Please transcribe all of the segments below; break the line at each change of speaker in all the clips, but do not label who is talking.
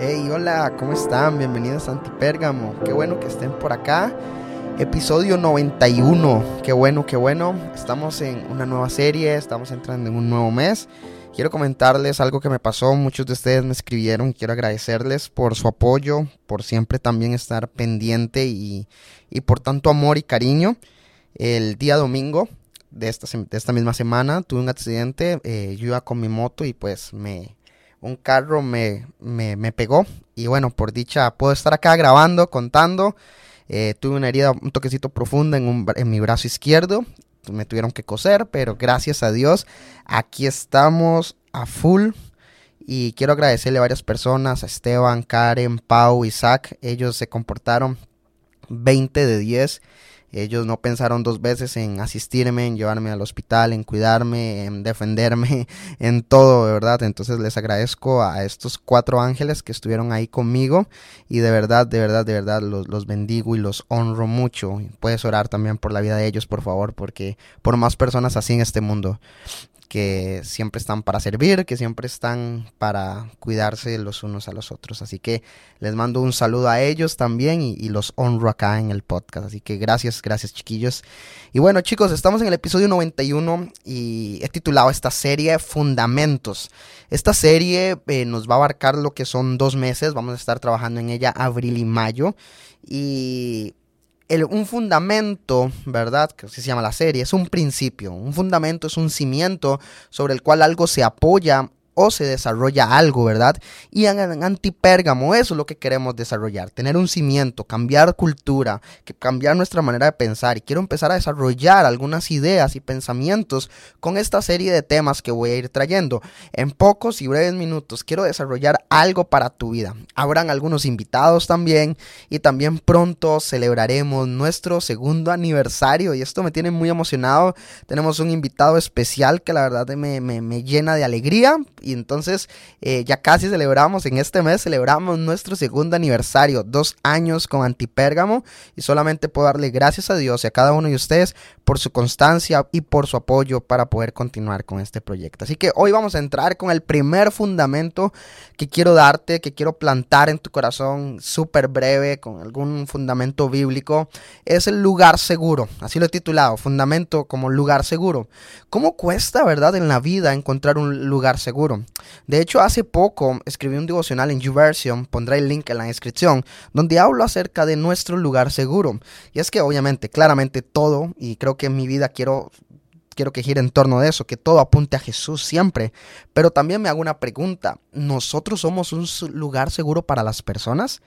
Hey, hola, ¿cómo están? Bienvenidos a Antipérgamo. Qué bueno que estén por acá. Episodio 91. Qué bueno, qué bueno. Estamos en una nueva serie, estamos entrando en un nuevo mes. Quiero comentarles algo que me pasó. Muchos de ustedes me escribieron. Quiero agradecerles por su apoyo, por siempre también estar pendiente y, y por tanto amor y cariño. El día domingo de esta, de esta misma semana tuve un accidente. Eh, yo iba con mi moto y pues me, un carro me, me, me, pegó. Y bueno, por dicha puedo estar acá grabando, contando. Eh, tuve una herida, un toquecito profunda en, un, en mi brazo izquierdo. Me tuvieron que coser, pero gracias a Dios, aquí estamos a full. Y quiero agradecerle a varias personas, a Esteban, Karen, Pau, Isaac. Ellos se comportaron 20 de 10. Ellos no pensaron dos veces en asistirme, en llevarme al hospital, en cuidarme, en defenderme, en todo, de verdad. Entonces les agradezco a estos cuatro ángeles que estuvieron ahí conmigo y de verdad, de verdad, de verdad los, los bendigo y los honro mucho. Puedes orar también por la vida de ellos, por favor, porque por más personas así en este mundo que siempre están para servir, que siempre están para cuidarse los unos a los otros. Así que les mando un saludo a ellos también y, los honro acá en el podcast. Así que gracias, gracias chiquillos. Y bueno chicos, estamos en el episodio 91 y he titulado esta serie Fundamentos. Esta serie eh, nos va a abarcar lo que son dos meses, vamos a estar trabajando en ella abril y mayo. Y el, un fundamento, ¿verdad? Que se llama la serie, es un principio. Un fundamento es un cimiento sobre el cual algo se apoya o se desarrolla algo, ¿verdad? Y en, en Antipérgamo eso es lo que queremos desarrollar, tener un cimiento, cambiar cultura, que cambiar nuestra manera de pensar. Y quiero empezar a desarrollar algunas ideas y pensamientos con esta serie de temas que voy a ir trayendo. En pocos y breves minutos quiero desarrollar algo para tu vida. Habrán algunos invitados también y también pronto celebraremos nuestro segundo aniversario y esto me tiene muy emocionado. Tenemos un invitado especial que la verdad me, me, me llena de alegría y entonces eh, ya casi celebramos, en este mes celebramos nuestro segundo aniversario, dos años con Antipérgamo y solamente puedo darle gracias a Dios y a cada uno de ustedes por su constancia y por su apoyo para poder continuar con este proyecto. Así que hoy vamos a entrar con el primer fundamento que quiero darte, que quiero plantar en tu corazón, súper breve, con algún fundamento bíblico, es el lugar seguro, así lo he titulado, fundamento como lugar seguro. ¿Cómo cuesta, verdad, en la vida encontrar un lugar seguro? De hecho, hace poco escribí un devocional en YouVersion, pondré el link en la descripción, donde hablo acerca de nuestro lugar seguro. Y es que obviamente, claramente todo, y creo que en mi vida quiero quiero que gire en torno de eso, que todo apunte a Jesús siempre. Pero también me hago una pregunta, ¿nosotros somos un lugar seguro para las personas?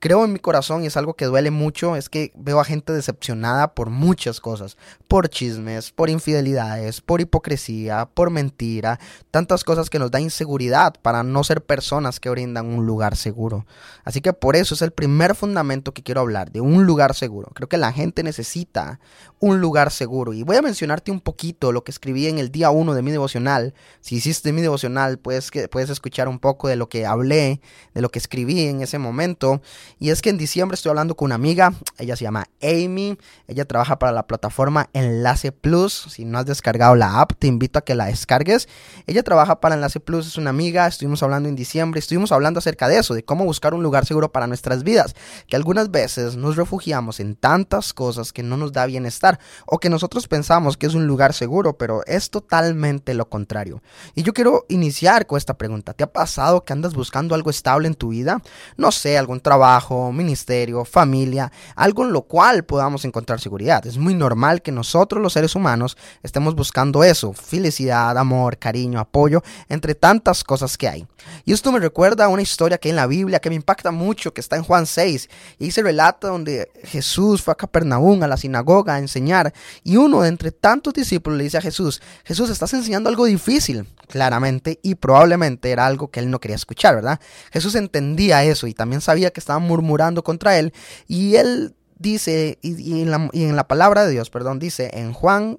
Creo en mi corazón y es algo que duele mucho, es que veo a gente decepcionada por muchas cosas, por chismes, por infidelidades, por hipocresía, por mentira, tantas cosas que nos da inseguridad para no ser personas que brindan un lugar seguro. Así que por eso es el primer fundamento que quiero hablar, de un lugar seguro. Creo que la gente necesita un lugar seguro y voy a mencionarte un poquito lo que escribí en el día 1 de mi devocional. Si hiciste mi devocional, puedes, que, puedes escuchar un poco de lo que hablé, de lo que escribí en ese momento. Y es que en diciembre estoy hablando con una amiga, ella se llama Amy, ella trabaja para la plataforma Enlace Plus. Si no has descargado la app, te invito a que la descargues. Ella trabaja para Enlace Plus, es una amiga, estuvimos hablando en diciembre, estuvimos hablando acerca de eso, de cómo buscar un lugar seguro para nuestras vidas, que algunas veces nos refugiamos en tantas cosas que no nos da bienestar o que nosotros pensamos que es un lugar seguro, pero es totalmente lo contrario. Y yo quiero iniciar con esta pregunta. ¿Te ha pasado que andas buscando algo estable en tu vida? No sé, algún trabajo, ministerio, familia, algo en lo cual podamos encontrar seguridad. Es muy normal que nosotros los seres humanos estemos buscando eso, felicidad, amor, cariño, apoyo, entre tantas cosas que hay. Y esto me recuerda a una historia que hay en la Biblia que me impacta mucho, que está en Juan 6, y se relata donde Jesús fue a Capernaum, a la sinagoga, a enseñar, y uno de entre tantos discípulos le dice a Jesús, Jesús, estás enseñando algo difícil, claramente, y probablemente era algo que él no quería escuchar, ¿verdad? Jesús entendía eso y también sabía que estaban murmurando contra él, y él dice, y, en, la, y en la palabra de Dios, perdón, dice en Juan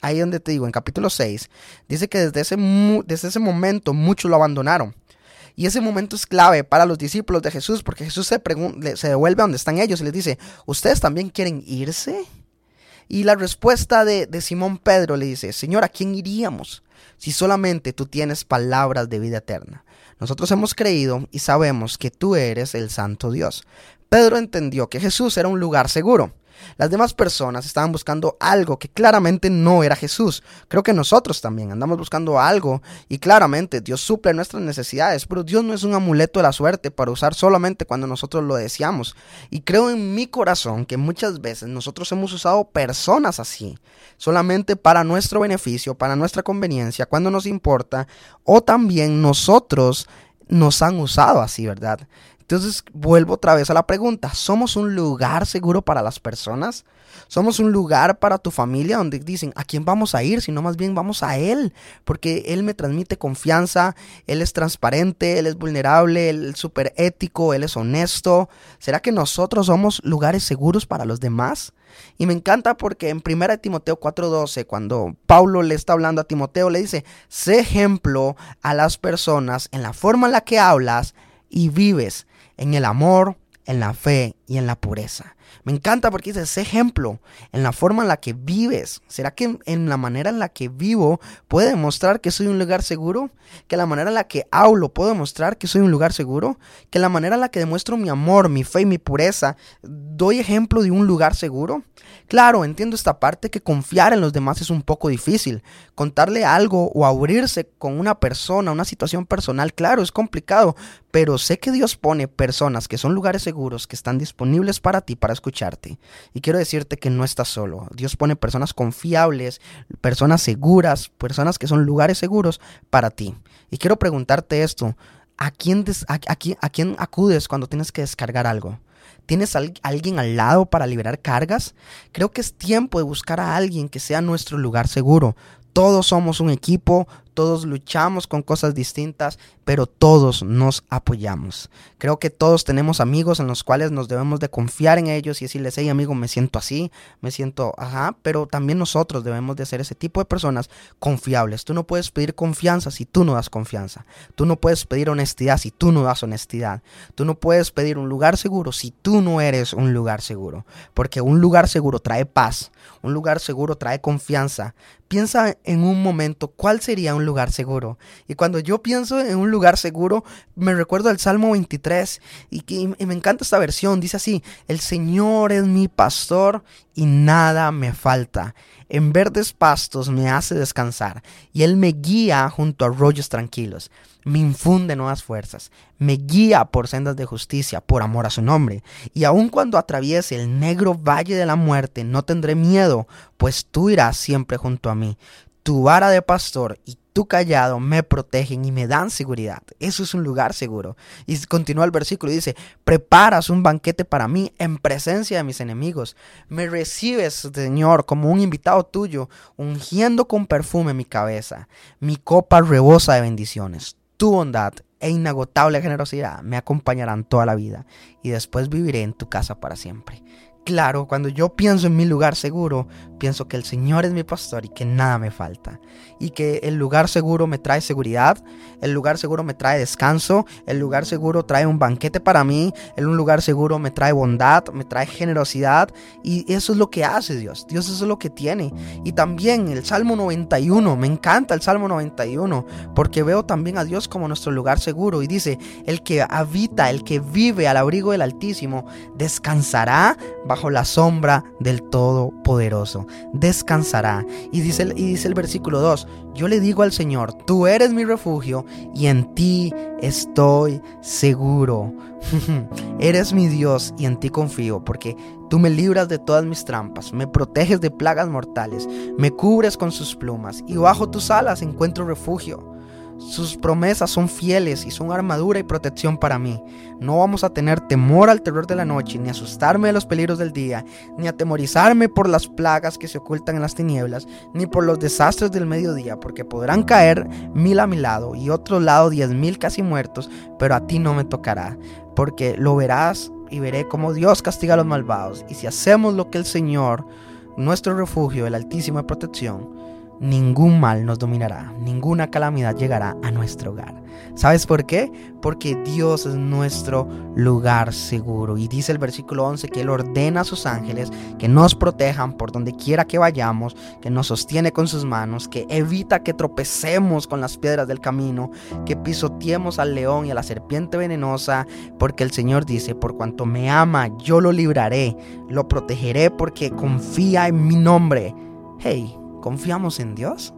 ahí donde te digo, en capítulo 6, dice que desde ese, desde ese momento muchos lo abandonaron. Y ese momento es clave para los discípulos de Jesús, porque Jesús se, se devuelve a donde están ellos y les dice, ¿ustedes también quieren irse? Y la respuesta de, de Simón Pedro le dice, Señor, ¿a quién iríamos? Si solamente tú tienes palabras de vida eterna. Nosotros hemos creído y sabemos que tú eres el Santo Dios. Pedro entendió que Jesús era un lugar seguro. Las demás personas estaban buscando algo que claramente no era Jesús. Creo que nosotros también andamos buscando algo y claramente Dios suple nuestras necesidades, pero Dios no es un amuleto de la suerte para usar solamente cuando nosotros lo deseamos. Y creo en mi corazón que muchas veces nosotros hemos usado personas así, solamente para nuestro beneficio, para nuestra conveniencia, cuando nos importa, o también nosotros nos han usado así, ¿verdad? Entonces vuelvo otra vez a la pregunta, ¿somos un lugar seguro para las personas? ¿Somos un lugar para tu familia donde dicen, ¿a quién vamos a ir? Sino más bien vamos a Él, porque Él me transmite confianza, Él es transparente, Él es vulnerable, Él es súper ético, Él es honesto. ¿Será que nosotros somos lugares seguros para los demás? Y me encanta porque en 1 Timoteo 4:12, cuando Pablo le está hablando a Timoteo, le dice, sé ejemplo a las personas en la forma en la que hablas y vives en el amor, en la fe y en la pureza. Me encanta porque dice ese ejemplo en la forma en la que vives. ¿Será que en la manera en la que vivo puede demostrar que soy un lugar seguro? ¿Que la manera en la que hablo puedo demostrar que soy un lugar seguro? ¿Que la manera en la que demuestro mi amor, mi fe y mi pureza doy ejemplo de un lugar seguro? Claro, entiendo esta parte que confiar en los demás es un poco difícil. Contarle algo o abrirse con una persona, una situación personal, claro, es complicado, pero sé que Dios pone personas que son lugares seguros, que están disponibles para ti, para escucharte. Y quiero decirte que no estás solo. Dios pone personas confiables, personas seguras, personas que son lugares seguros para ti. Y quiero preguntarte esto. ¿A quién, a, a quién acudes cuando tienes que descargar algo? ¿Tienes a alguien al lado para liberar cargas? Creo que es tiempo de buscar a alguien que sea nuestro lugar seguro. Todos somos un equipo, todos luchamos con cosas distintas, pero todos nos apoyamos. Creo que todos tenemos amigos en los cuales nos debemos de confiar en ellos y decirles, hey amigo, me siento así, me siento, ajá, pero también nosotros debemos de ser ese tipo de personas confiables. Tú no puedes pedir confianza si tú no das confianza. Tú no puedes pedir honestidad si tú no das honestidad. Tú no puedes pedir un lugar seguro si tú no eres un lugar seguro. Porque un lugar seguro trae paz, un lugar seguro trae confianza. Piensa en un momento cuál sería un lugar seguro. Y cuando yo pienso en un lugar seguro, me recuerdo el Salmo 23 y, que, me encanta esta versión. Dice así, el Señor es mi pastor y nada me falta. En verdes pastos me hace descansar y Él me guía junto a arroyos tranquilos. Me infunde nuevas fuerzas, me guía por sendas de justicia, por amor a su nombre. Y aun cuando atraviese el negro valle de la muerte, no tendré miedo, pues tú irás siempre junto a mí. Tu vara de pastor y tu callado me protegen y me dan seguridad. Eso es un lugar seguro. Y continúa el versículo y dice, preparas un banquete para mí en presencia de mis enemigos. Me recibes, Señor, como un invitado tuyo, ungiendo con perfume mi cabeza. Mi copa rebosa de bendiciones. Tu bondad e inagotable generosidad me acompañarán toda la vida y después viviré en tu casa para siempre claro, cuando yo pienso en mi lugar seguro, pienso que el Señor es mi pastor y que nada me falta. Y que el lugar seguro me trae seguridad, el lugar seguro me trae descanso, el lugar seguro trae un banquete para mí, el lugar seguro me trae bondad, me trae generosidad. Y eso es lo que hace Dios. Dios eso es lo que tiene. Y también el Salmo 91, me encanta el Salmo 91, porque veo también a Dios como nuestro lugar seguro. Y dice, el que habita, el que vive al abrigo del Altísimo, descansará bajo bajo la sombra del Todopoderoso. Descansará. Y dice, y dice el versículo 2, yo le digo al Señor, tú eres mi refugio y en ti estoy seguro. eres mi Dios y en ti confío, porque tú me libras de todas mis trampas, me proteges de plagas mortales, me cubres con sus plumas y bajo tus alas encuentro refugio. Sus promesas son fieles y son armadura y protección para mí. No vamos a tener temor al terror de la noche, ni asustarme de los peligros del día, ni atemorizarme por las plagas que se ocultan en las tinieblas, ni por los desastres del mediodía, porque podrán caer mil a mi lado y otro lado diez mil casi muertos, pero a ti no me tocará, porque lo verás y veré cómo Dios castiga a los malvados. Y si hacemos lo que el Señor, nuestro refugio, el Altísimo protección, ningún mal nos dominará, ninguna calamidad llegará a nuestro hogar. ¿Sabes por qué? Porque Dios es nuestro lugar seguro. Y dice el versículo 11 que Él ordena a sus ángeles que nos protejan por donde quiera que vayamos, que nos sostiene con sus manos, que evita que tropecemos con las piedras del camino, que pisoteemos al león y a la serpiente venenosa, porque el Señor dice, por cuanto me ama, yo lo libraré, lo protegeré porque confía en mi nombre. Hey, ¿Confiamos en Dios?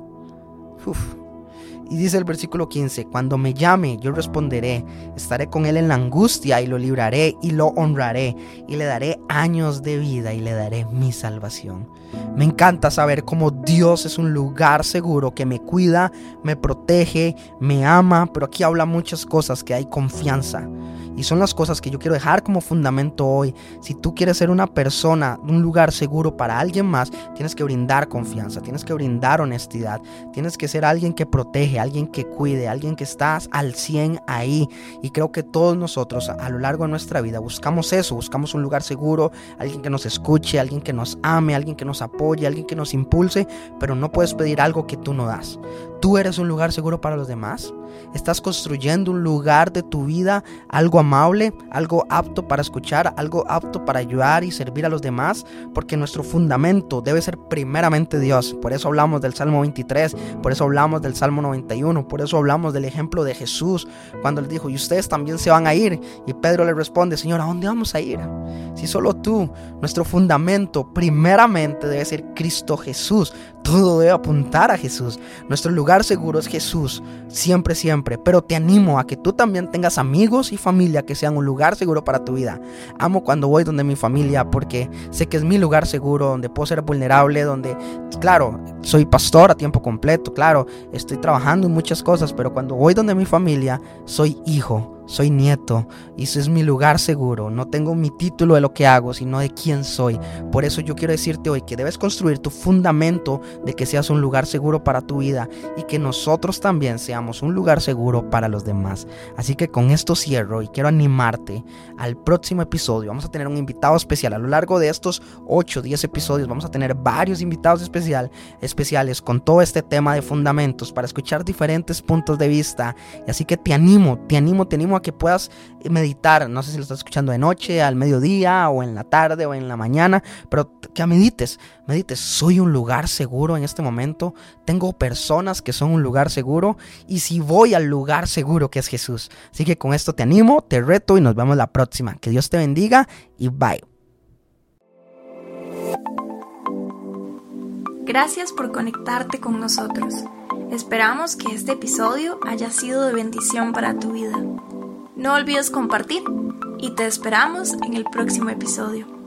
Y dice el versículo 15, cuando me llame, yo responderé, estaré con él en la angustia y lo libraré y lo honraré y le daré años de vida y le daré mi salvación. Me encanta saber cómo Dios es un lugar seguro que me cuida, me protege, me ama, pero aquí habla muchas cosas que hay confianza. Y son las cosas que yo quiero dejar como fundamento hoy. Si tú quieres ser una persona, un lugar seguro para alguien más, tienes que brindar confianza, tienes que brindar honestidad, tienes que ser alguien que protege, alguien que cuide, alguien que estás al 100 ahí. Y creo que todos nosotros a lo largo de nuestra vida buscamos eso, buscamos un lugar seguro, alguien que nos escuche, alguien que nos ame, alguien que nos apoye, alguien que nos impulse, pero no puedes pedir algo que tú no das. ¿Tú eres un lugar seguro para los demás? ¿Estás construyendo un lugar de tu vida, algo amable, algo apto para escuchar, algo apto para ayudar y servir a los demás? Porque nuestro fundamento debe ser primeramente Dios. Por eso hablamos del Salmo 23, por eso hablamos del Salmo 91, por eso hablamos del ejemplo de Jesús cuando le dijo, y ustedes también se van a ir. Y Pedro le responde, Señor, ¿a dónde vamos a ir? Si solo tú, nuestro fundamento primeramente debe ser Cristo Jesús. Todo debe apuntar a Jesús. Nuestro lugar seguro es Jesús, siempre, siempre. Pero te animo a que tú también tengas amigos y familia que sean un lugar seguro para tu vida. Amo cuando voy donde mi familia porque sé que es mi lugar seguro, donde puedo ser vulnerable, donde, claro, soy pastor a tiempo completo, claro, estoy trabajando en muchas cosas, pero cuando voy donde mi familia, soy hijo soy nieto y ese es mi lugar seguro. No tengo mi título de lo que hago, sino de quién soy. Por eso yo quiero decirte hoy que debes construir tu fundamento de que seas un lugar seguro para tu vida y que nosotros también seamos un lugar seguro para los demás. Así que con esto cierro y quiero animarte al próximo episodio. Vamos a tener un invitado especial. A lo largo de estos 8 o 10 episodios vamos a tener varios invitados especial, especiales con todo este tema de fundamentos para escuchar diferentes puntos de vista. Así que te animo, te animo, te animo que puedas meditar. No sé si lo estás escuchando de noche, al mediodía, o en la tarde, o en la mañana, pero que medites. Medites, soy un lugar seguro en este momento. Tengo personas que son un lugar seguro. Y si voy al lugar seguro que es Jesús. Así que con esto te animo, te reto y nos vemos la próxima. Que Dios te bendiga y bye.
Gracias por conectarte con nosotros. Esperamos que este episodio haya sido de bendición para tu vida. No olvides compartir y te esperamos en el próximo episodio.